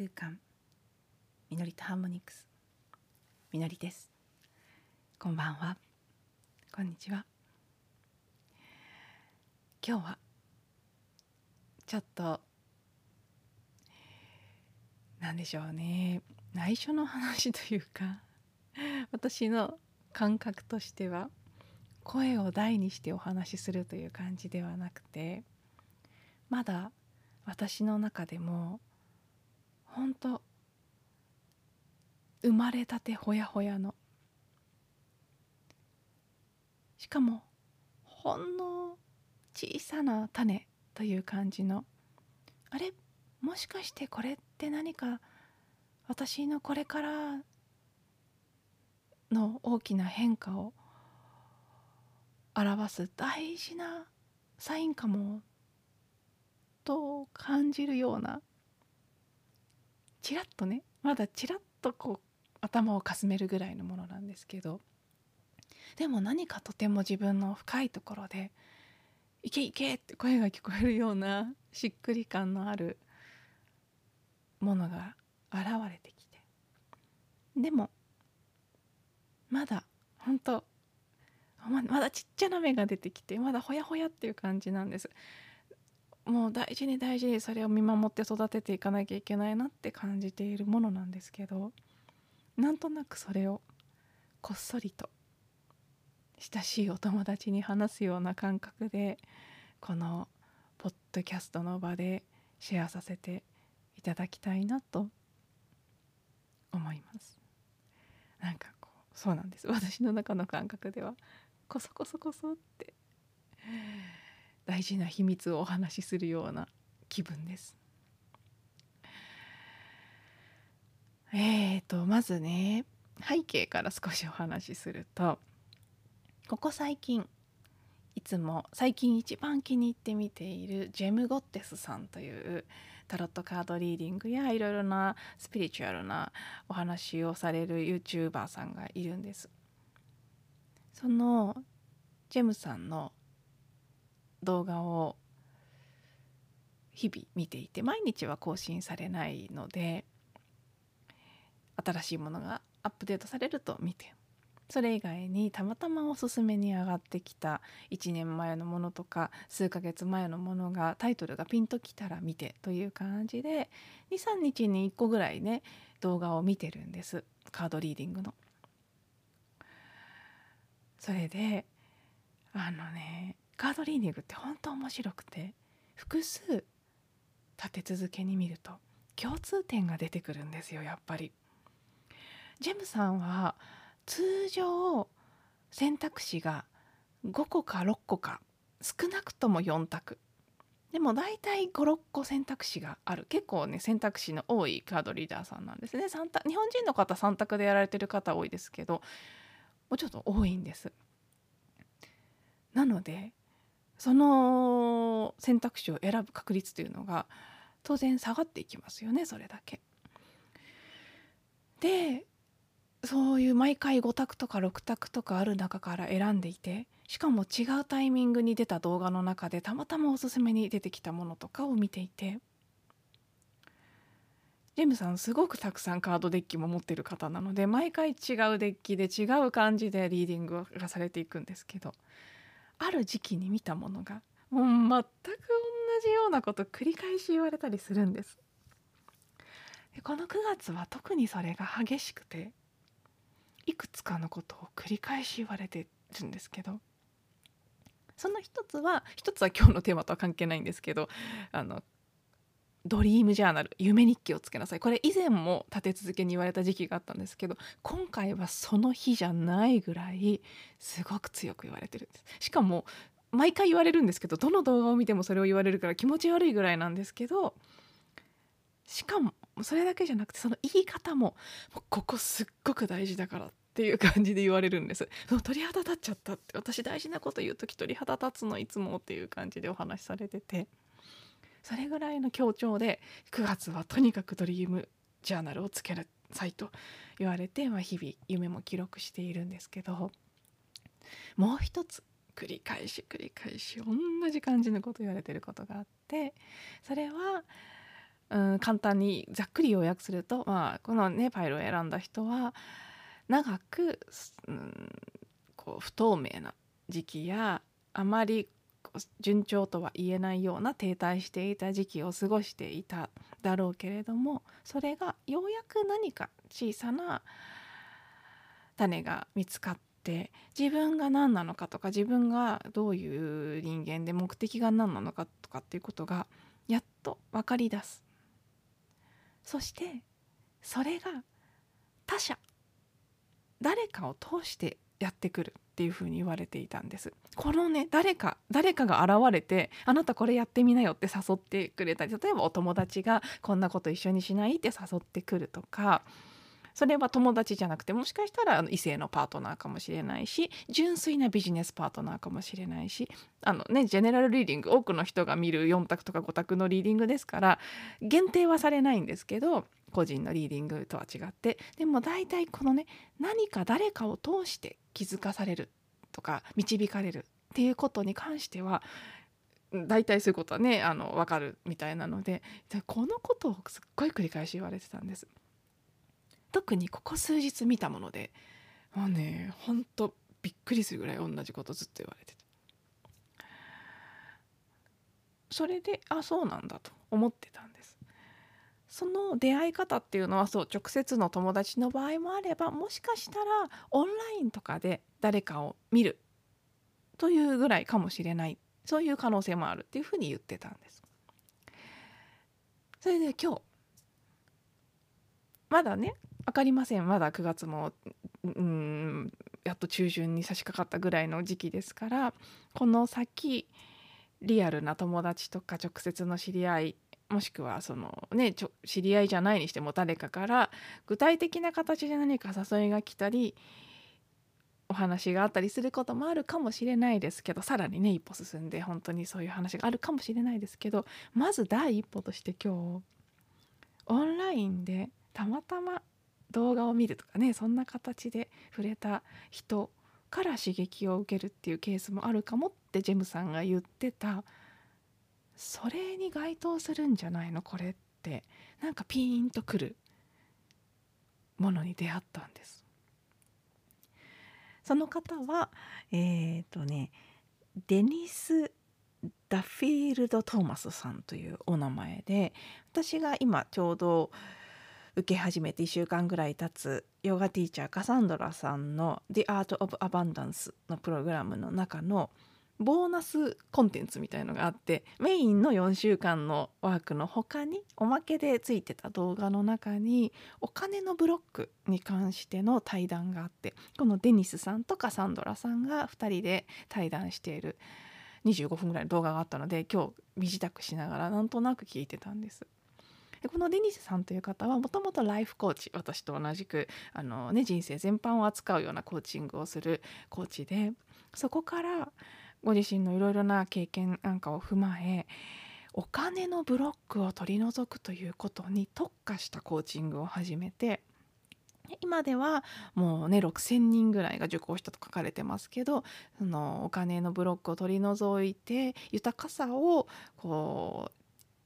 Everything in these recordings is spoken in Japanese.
空間。みのりとハーモニクス。みのりです。こんばんは。こんにちは。今日はちょっとなんでしょうね。内緒の話というか私の感覚としては声を大にしてお話しするという感じではなくてまだ私の中でも本当。生まれたてほやほやの。しかもほんの小さな種という感じの。あれもしかしてこれって何か私のこれからの大きな変化を表す大事なサインかもと感じるようなちらっとねまだちらっとこう頭をかすめるぐらいのものなんですけどでも何かとても自分の深いところで「いけいけ!」って声が聞こえるようなしっくり感のあるものが現れてきてでもまだ本当ままだちっちゃな芽が出てきてまだほやほやっていう感じなんですもう大事に大事にそれを見守って育てていかなきゃいけないなって感じているものなんですけどなんとなくそれをこっそりと親しいお友達に話すような感覚でこのポッドキャストの場でシェアさせていただきたいなと思います。なんかこうそうなんです。私の中の感覚ではこそこそこそって。大事な秘密をお話しするような気分ですえーとまずね背景から少しお話しするとここ最近いつも最近一番気に入って見ているジェム・ゴッテスさんというタロットカードリーディングやいろいろなスピリチュアルなお話をされる YouTuber さんがいるんです。そのジェムさんの動画を日々見ていて毎日は更新されないので新しいものがアップデートされると見てそれ以外にたまたまおすすめに上がってきた1年前のものとか数ヶ月前のものがタイトルがピンときたら見てという感じで23日に1個ぐらいね動画を見てるんですカードリーディングの。それであのねカードリーディングって本当面白くて複数立て続けに見ると共通点が出てくるんですよやっぱり。ジェムさんは通常選択肢が5個か6個か少なくとも4択。でも大体56個選択肢がある。結構ね選択肢の多いカードリーダーさんなんですね。3択日本人の方3択でやられてる方多いですけどもうちょっと多いんです。なのでその選択肢を選ぶ確率というのが当然下がっていきますよねそれだけ。でそういう毎回5択とか6択とかある中から選んでいてしかも違うタイミングに出た動画の中でたまたまおすすめに出てきたものとかを見ていてジェムさんすごくたくさんカードデッキも持ってる方なので毎回違うデッキで違う感じでリーディングがされていくんですけどある時期に見たものがもう全く同じようなこと繰り返し言われたりするんです。でこの9月は特にそれが激しくていくつかのことを繰り返し言われてるんですけどその一つは一つは今日のテーマとは関係ないんですけどあのドリームジャーナル夢日記をつけなさい。これ以前も立て続けに言われた時期があったんですけど今回はその日じゃないぐらいすごく強く言われてるんです。しかも毎回言われるんですけどどの動画を見てもそれを言われるから気持ち悪いぐらいなんですけどしかもそれだけじゃなくてその言い方ももうここすっごく大事だからっていう感じで言われるんです。鳥肌立っちゃったって私大事なこと言う時鳥肌立つのいつもっていう感じでお話しされてて。それぐらいの強調で9月はとにかくドリームジャーナルをつけなさいと言われて、まあ、日々夢も記録しているんですけどもう一つ繰り返し繰り返し同じ感じのこと言われてることがあってそれはうん簡単にざっくり要約すると、まあ、このねパイルを選んだ人は長く、うん、こう不透明な時期やあまり順調とは言えないような停滞していた時期を過ごしていただろうけれどもそれがようやく何か小さな種が見つかって自分が何なのかとか自分がどういう人間で目的が何なのかとかっていうことがやっと分かりだす。そしてそれが他者誰かを通してやってくる。っていうふに言われていたんです。このね誰か誰かが現れてあなたこれやってみなよって誘ってくれたり例えばお友達がこんなこと一緒にしないって誘ってくるとかそれは友達じゃなくてもしかしたら異性のパートナーかもしれないし純粋なビジネスパートナーかもしれないしあのねジェネラルリーディング多くの人が見る4択とか5択のリーディングですから限定はされないんですけど個人のリーディングとは違ってでも大体このね何か誰かを通して気づかされるとか導かれるっていうことに関しては大体そういうことはねあの分かるみたいなのでこのことをすっごい繰り返し言われてたんです。特にここ数日見たものでもうねほんとびっくりするぐらい同じことずっと言われてて。それであそうなんだと思ってたんです。その出会い方っていうのはそう直接の友達の場合もあればもしかしたらオンラインとかで誰かを見るというぐらいかもしれない。そういう可能性もあるっていうふうに言ってたんです。それで今日まだね分かりません。まだ9月もうんやっと中旬に差し掛かったぐらいの時期ですからこの先リアルな友達とか直接の知り合いもしくはそのね知り合いじゃないにしても誰かから具体的な形で何か誘いが来たりお話があったりすることもあるかもしれないですけどさらにね一歩進んで本当にそういう話があるかもしれないですけどまず第一歩として今日オンラインでたまたま動画を見るとかねそんな形で触れた人から刺激を受けるっていうケースもあるかもってジェムさんが言ってたそれに該当するんじゃないの？これってなんかピーンとくるものに出会ったんです。その方はえっ、ー、とねデニス・ダフィールド・トーマスさんというお名前で私が今ちょうど受け始めて1週間ぐらい経つヨガティーチャーカサンドラさんの「The Art of Abundance」のプログラムの中のボーナスコンテンツみたいのがあってメインの4週間のワークの他におまけでついてた動画の中にお金のブロックに関しての対談があってこのデニスさんとカサンドラさんが2人で対談している25分ぐらいの動画があったので今日身支度しながらなんとなく聞いてたんです。このデニスさんという方はもともとライフコーチ私と同じくあの、ね、人生全般を扱うようなコーチングをするコーチでそこからご自身のいろいろな経験なんかを踏まえお金のブロックを取り除くということに特化したコーチングを始めて今ではもうね6,000人ぐらいが受講したと書かれてますけどそのお金のブロックを取り除いて豊かさをこう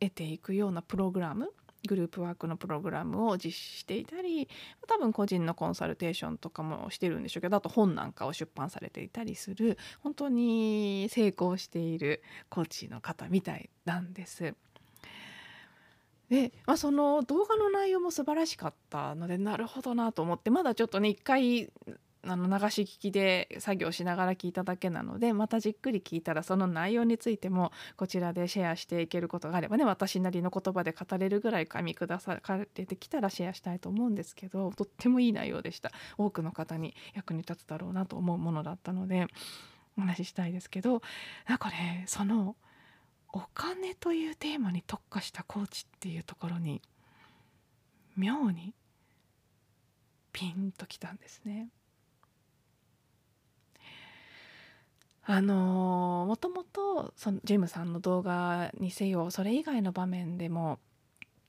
得ていくようなプログラムグループワークのプログラムを実施していたり多分個人のコンサルテーションとかもしてるんでしょうけどあと本なんかを出版されていたりする本当に成功しているコーチの方みたいなんです。で、まあ、その動画の内容も素晴らしかったのでなるほどなと思ってまだちょっとね一回あの流し聞きで作業しながら聞いただけなのでまたじっくり聞いたらその内容についてもこちらでシェアしていけることがあればね私なりの言葉で語れるぐらい噛み下されてきたらシェアしたいと思うんですけどとってもいい内容でした多くの方に役に立つだろうなと思うものだったのでお話ししたいですけどなんかねそのお金というテーマに特化したコーチっていうところに妙にピンときたんですね。あのもともとそのジェムさんの動画にせよそれ以外の場面でも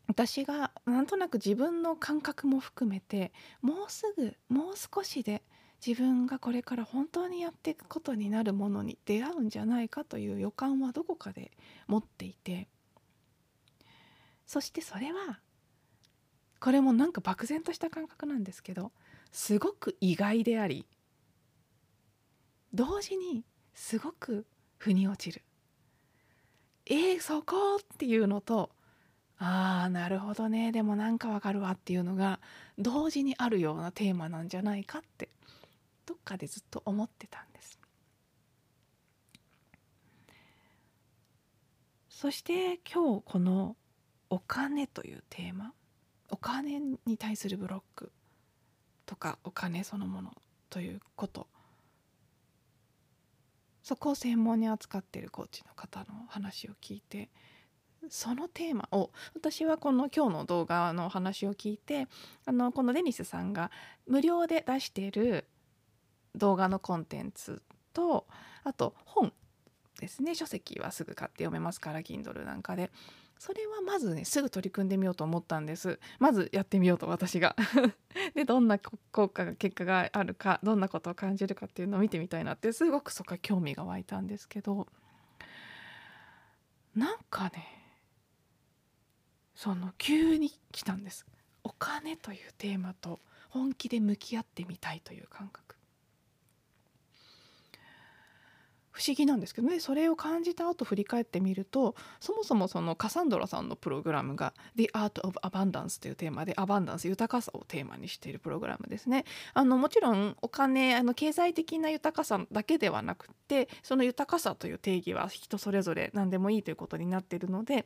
私がなんとなく自分の感覚も含めてもうすぐもう少しで自分がこれから本当にやっていくことになるものに出会うんじゃないかという予感はどこかで持っていてそしてそれはこれもなんか漠然とした感覚なんですけどすごく意外であり同時にすごく腑に落ちる。えー、そこ？っていうのとあーなるほどね。でもなんかわかるわっていうのが同時にあるようなテーマなんじゃないかってどっかでずっと思ってたんです。そして今日この「お金」というテーマお金に対するブロックとかお金そのものということそこを専門に扱ってるコーチの方の話を聞いてそのテーマを私はこの今日の動画の話を聞いてあのこのデニスさんが無料で出している動画のコンテンツとあと本ですね書籍はすぐ買って読めますから Kindle なんかで。それはまずねすぐ取り組んでみようと思ったんです。まずやってみようと私が。でどんな効果が結果があるかどんなことを感じるかっていうのを見てみたいなってすごくそこは興味が湧いたんですけど。なんかねその急に来たんです。お金というテーマと本気で向き合ってみたいという感覚。不思議なんですけどねそれを感じた後振り返ってみるとそもそもそのカサンドラさんのプログラムが「The Art of Abundance」というテーマでアバンダンス豊かさをテーマにしているプログラムですね。あのもちろんお金あの経済的な豊かさだけではなくてその豊かさという定義は人それぞれ何でもいいということになっているので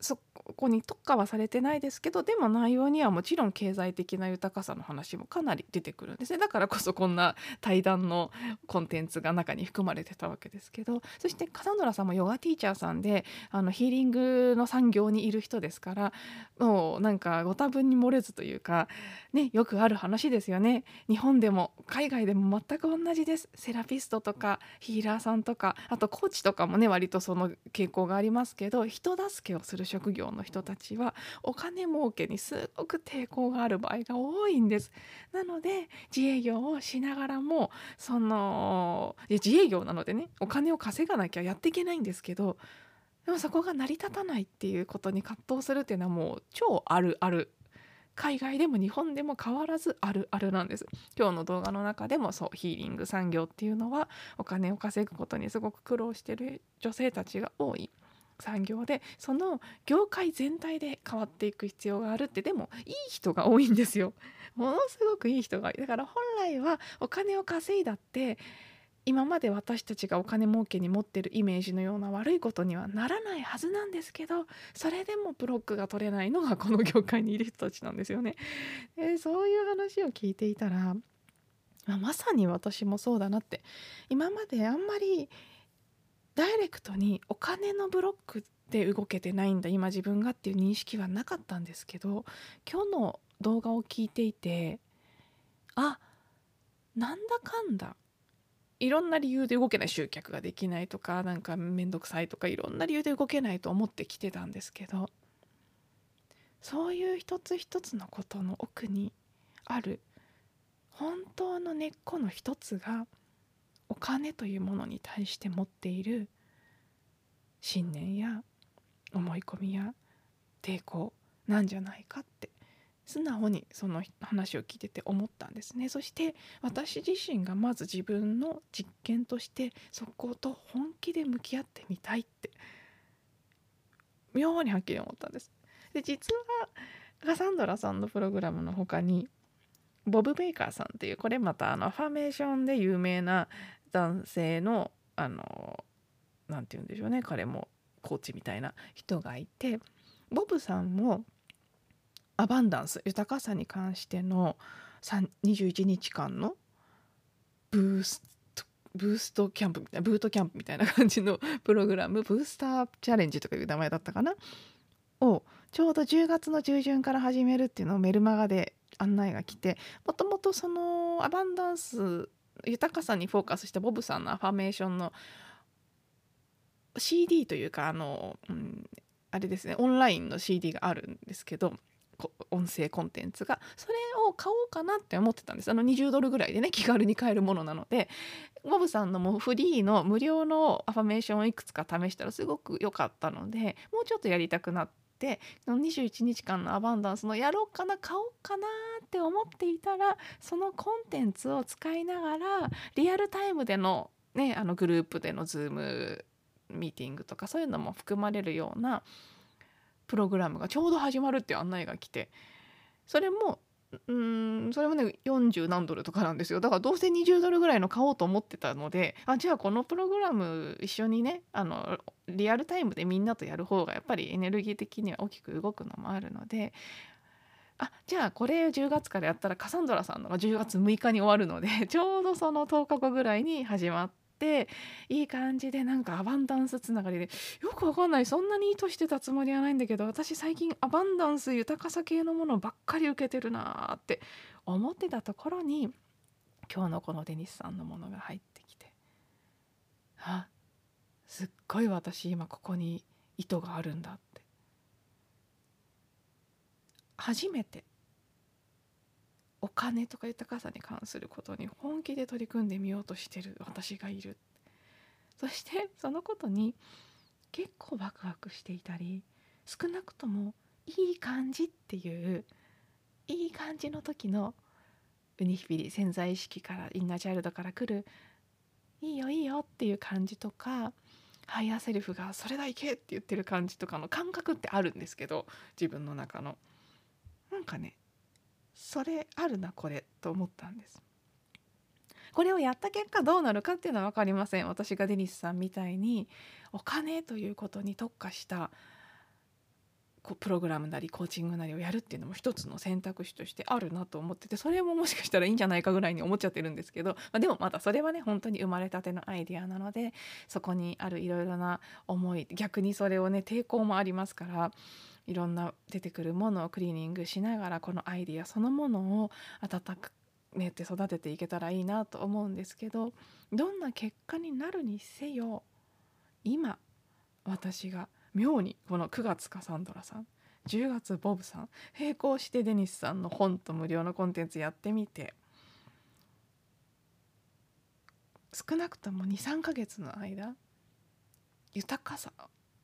そこに特化はされてないですけどでも内容にはもちろん経済的な豊かさの話もかなり出てくるんですね。だからこそこんな対談のコンテンツが中に含まれてたわけですけどそしてカサンドラさんもヨガティーチャーさんであのヒーリングの産業にいる人ですからもうなんかご多分に漏れずというかねよくある話ですよね。日本でも海外でも全く同じです。セラピストとかヒーラーさんとかあとコーチとかもね割とその傾向がありますけど人助けをする職業の人たちはお金儲けにすごく抵抗がある場合が多いんです。なので自営業をしながらもその自営業なのでねお金を稼がなきゃやっていけないんですけどでもそこが成り立たないっていうことに葛藤するっていうのはもう超あるある。海外でも日本でも変わらずあるあるなんです。今日の動画の中でもそうヒーリング産業っていうのはお金を稼ぐことにすごく苦労してる女性たちが多い。産業でその業界全体で変わっていく必要があるってでもいい人が多いんですよ ものすごくいい人がだから本来はお金を稼いだって今まで私たちがお金儲けに持ってるイメージのような悪いことにはならないはずなんですけどそれでもブロックが取れないのがこの業界にいる人たちなんですよね。でそういう話を聞いていたら、まあ、まさに私もそうだなって今まであんまりダイレクトにお金のブロックで動けてないんだ今自分がっていう認識はなかったんですけど今日の動画を聞いていてあなんだかんだいろんな理由で動けない集客ができないとかなんか面倒くさいとかいろんな理由で動けないと思ってきてたんですけどそういう一つ一つのことの奥にある本当の根っこの一つがお金というものに対して持っている信念や思い込みや抵抗なんじゃないかって素直にその話を聞いてて思ったんですね。そして私自身がまず自分の実験としてそこと本気で向き合ってみたいって妙にはっきり思ったんです。で実はカサンドラさんのプログラムの他にボブ・ベイカーさんっていうこれまたあのアファメーションで有名な男性のあの何て言うんでしょうね彼もコーチみたいな人がいてボブさんもアバンダンス豊かさに関しての21日間のブーストブーストキャンプみたいなブートキャンプみたいな感じの プログラムブースターチャレンジとかいう名前だったかな？をちょうど10月の中旬から始めるっていうのをメルマガで案内が来てもともとそのアバンダンス豊かさにフォーカスしたボブさんのアファメーションの CD というかあの、うん、あれですねオンラインの CD があるんですけど音声コンテンツがそれを買おうかなって思ってたんです。あの20ドルぐらいでね気軽に買えるものなのでボブさんのもうフリーの無料のアファメーションをいくつか試したらすごく良かったのでもうちょっとやりたくなってて21日間のアバンダンスのやろうかな買おうかなって思っていたらそのコンテンツを使いながらリアルタイムでの,、ね、あのグループでのズームミーティングとかそういうのも含まれるようなプログラムがちょうど始まるっていう案内が来てそれもうんそれもね40何ドルとかなんですよ。だからどうせ20ドルぐらいの買おうと思ってたのであじゃあこのプログラム一緒にねあのリアルタイムでみんなとやる方がやっぱりエネルギー的には大きく動くのもあるのであじゃあこれ10月からやったらカサンドラさんのが10月6日に終わるので ちょうどその10日後ぐらいに始まって。いい感じでなんかアバンダンスつながりでよくわかんないそんなに意図してたつもりはないんだけど私最近アバンダンス豊かさ系のものばっかり受けてるなって思ってたところに今日のこのデニスさんのものが入ってきてあすっごい私今ここに意図があるんだって初めて金とか豊かさに関することに本気で取り組んでみようとしてる私がいる。そしてそのことに結構ワクワクしていたり少なくともいい感じっていういい感じの時のウニヒピリ潜在意識からインナーチャイルドから来るいいよいいよっていう感じとかハイヤーセルフがそれだいけって言ってる感じとかの感覚ってあるんですけど自分の中の。なんかねそれあるなこれと思ったんです。これをやった結果どうなるかっていうのは分かりません。私がデニスさんみたいにお金ということに特化したこうプログラムなりコーチングなりをやるっていうのも一つの選択肢としてあるなと思っててそれももしかしたらいいんじゃないかぐらいに思っちゃってるんですけど、まあ、でもまだそれはね本当に生まれたてのアイディアなのでそこにあるいろいろな思い逆にそれをね抵抗もありますからいろんな出てくるものをクリーニングしながらこのアイディアそのものを温かめて育てていけたらいいなと思うんですけどどんな結果になるにせよ今私が妙にこの9月カサンドラさん10月ボブさん並行してデニスさんの本と無料のコンテンツやってみて少なくとも23ヶ月の間豊かさ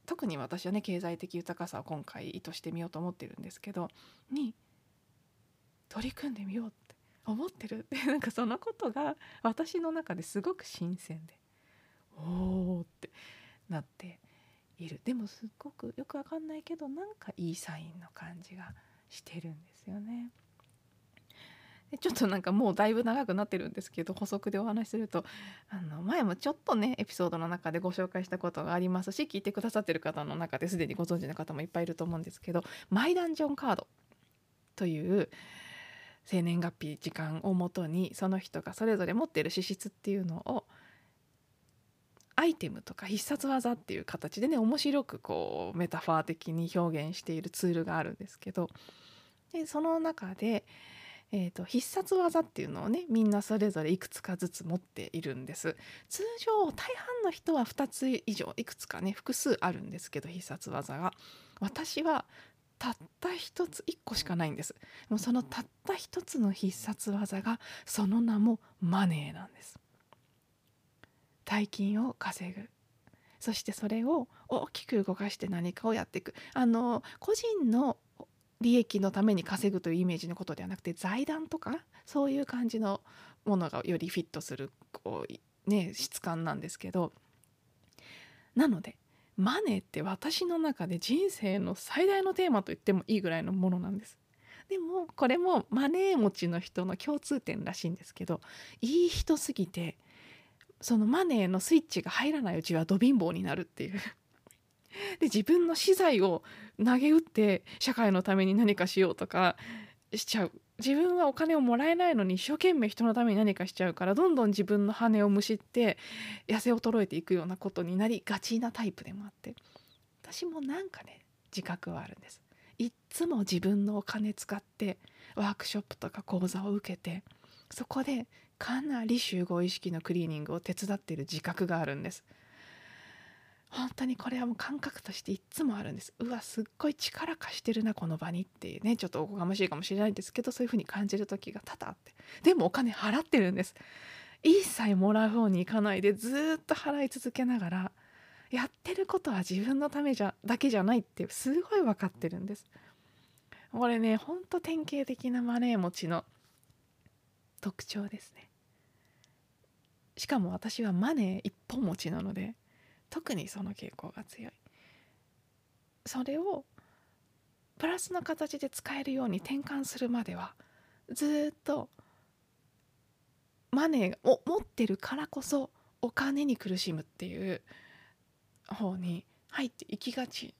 特に私はね経済的豊かさを今回意図してみようと思ってるんですけどに取り組んでみようって思ってるって なんかそのことが私の中ですごく新鮮でおーってなっているでもすっごくよくわかんないけどなんかいいサインの感じがしてるんですよね。ちょっとなんかもうだいぶ長くなってるんですけど補足でお話しするとあの前もちょっとねエピソードの中でご紹介したことがありますし聞いてくださってる方の中ですでにご存知の方もいっぱいいると思うんですけどマイダンジョンカードという生年月日時間をもとにその人がそれぞれ持ってる資質っていうのをアイテムとか必殺技っていう形でね面白くこうメタファー的に表現しているツールがあるんですけどでその中でえーと、必殺技っていうのをねみんなそれぞれいくつかずつ持っているんです。通常大半の人は2つ以上いくつかね複数あるんですけど必殺技が。私はたった一つ1個しかないんです。もうそのたった一つの必殺技がその名もマネーなんです。大金を稼ぐ。そしてそれを大きく動かして何かをやっていく。あの個人の利益のために稼ぐというイメージのことではなくて財団とかそういう感じのものがよりフィットするこう、ね、質感なんですけどなのでマネーって私の中で人生の最大のテーマと言ってもいいぐらいのものなんです。でもこれもマネー持ちの人の共通点らしいんですけどいい人すぎてそのマネーのスイッチが入らないうちはド貧乏になるっていうで自分の資材を投げ打って社会のために何かしようとかしちゃう自分はお金をもらえないのに一生懸命人のために何かしちゃうからどんどん自分の羽をむしって痩せ衰えていくようなことになりがちなタイプでもあって私もなんかね自覚はあるんです。いっつも自分のお金使ってワークショップとか講座を受けてそこでかなり集合意識のクリーニングを手伝っている自覚があるんです。本当にこれはもう感覚としていっつもあるんですうわすっごい力貸してるなこの場にっていうねちょっとおこがましいかもしれないんですけどそういう風に感じる時が多々あってでもお金払ってるんです一切もらう方に行かないでずっと払い続けながらやってることは自分のためじゃだけじゃないってすごい分かってるんです。これねほんと典型的なマネー持ちの特徴ですね。しかも私はマネー一本持ちなので特にその傾向が強い。それをプラスの形で使えるように転換するまではずっとマネーを持ってるからこそお金に苦しむっていう方に入っていきがち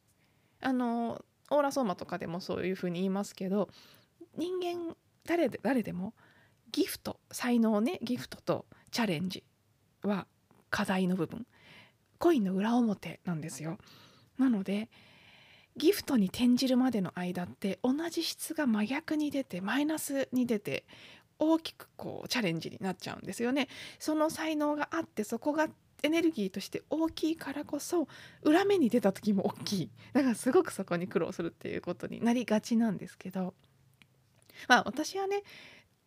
あのオーラソーマとかでもそういうふうに言いますけど人間誰で誰でもギフト才能ねギフトとチャレンジは課題の部分コインの裏表なんですよ。なのでギフトに転じるまでの間って同じ質が真逆に出てマイナスに出て大きくこうチャレンジになっちゃうんですよね。その才能があってそこがエネルギーとして大きいからこそ裏目に出た時も大きい。だからすごくそこに苦労するっていうことになりがちなんですけど。まあ私はね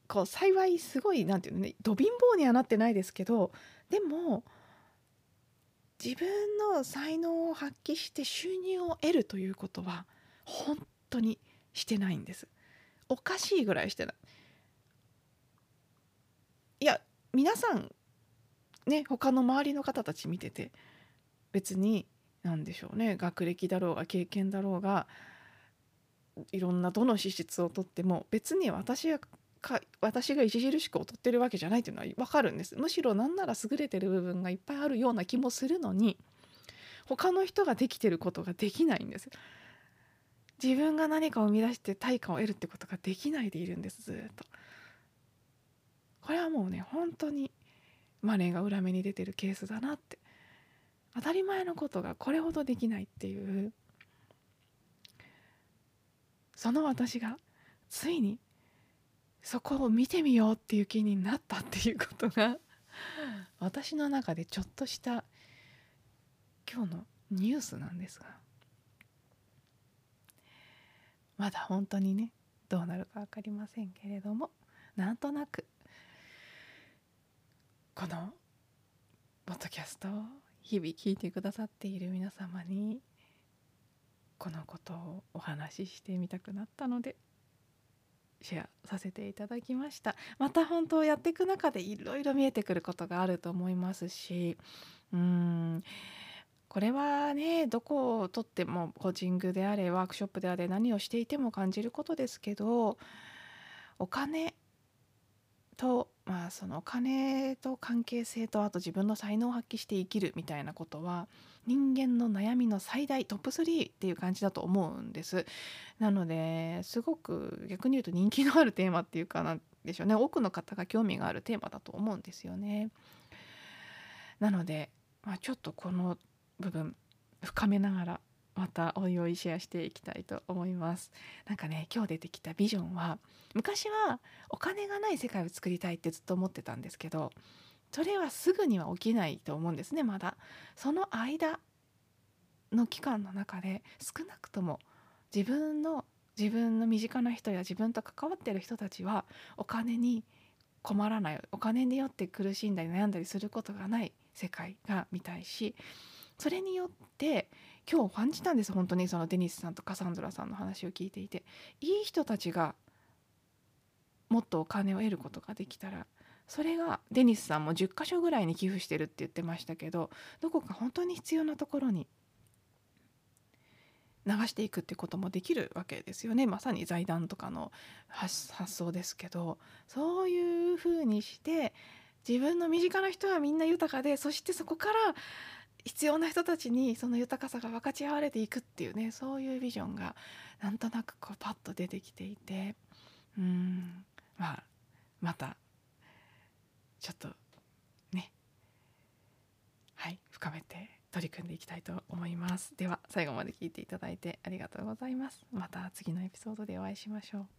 こう幸いすごい何て言うのねど貧乏にはなってないですけどでも自分の才能を発揮して収入を得るということは本当にしてないんです。おかしいぐらいしてない。いや皆さんね他の周りの方たち見てて別に何でしょうね学歴だろうが経験だろうがいろんなどの資質をとっても別に私はか私が著しく劣ってるわけじゃないっていうのは分かるんです。むしろ何なら優れてる部分がいっぱいあるような気もするのに他の人ができてることができないんです。自分が何かを生み出して対価を得るってことができないでいるんですずっと。これはもうね本当にマネーが裏目に出てるケースだなって。当たり前のことがこれほどできないっていう。その私がついにそこを見てみようっていう気になったっていうことが私の中でちょっとした今日のニュースなんですがまだ本当にねどうなるか分かりませんけれどもなんとなくこのポッドキャストを日々聞いてくださっている皆様にこのことをお話ししてみたくなったのでシェアさせていただきました。また本当やっていく中でいろいろ見えてくることがあると思いますしうん。これはねどこをとってもコーチングであれワークショップであれ何をしていても感じることですけどお金とまあそのお金と関係性とあと自分の才能を発揮して生きるみたいなことは人間の悩みの最大トップ3っていう感じだと思うんです。なのですごく逆に言うと人気のあるテーマっていうかなんでしょうね。多くの方が興味があるテーマだと思うんですよね。なので、まあ、ちょっとこの部分深めながらまたおいおいシェアしていきたいと思います。なんかね今日出てきたビジョンは昔はお金がない世界を作りたいってずっと思ってたんですけどそれはすぐには起きないと思うんですねまだ。その間の期間の中で少なくとも自分の自分の身近な人や自分と関わってる人たちはお金に困らないお金によって苦しんだり悩んだりすることがない世界が見たいしそれによって今日感じたんです本当にそのデニスさんとカサンドラさんの話を聞いていて。いい人たちがもっとお金を得ることができたらそれがデニスさんも10箇所ぐらいに寄付してるって言ってましたけどどこか本当に必要なところに流していくってこともできるわけですよね。まさに財団とかの発想ですけどそういうふうにして自分の身近な人はみんな豊かでそしてそこから必要な人たちにその豊かさが分かち合われていくっていうねそういうビジョンがなんとなくこうパッと出てきていてうん。まあまたちょっとねはい深めて取り組んでいきたいと思います。では最後まで聞いていただいてありがとうございます。また次のエピソードでお会いしましょう。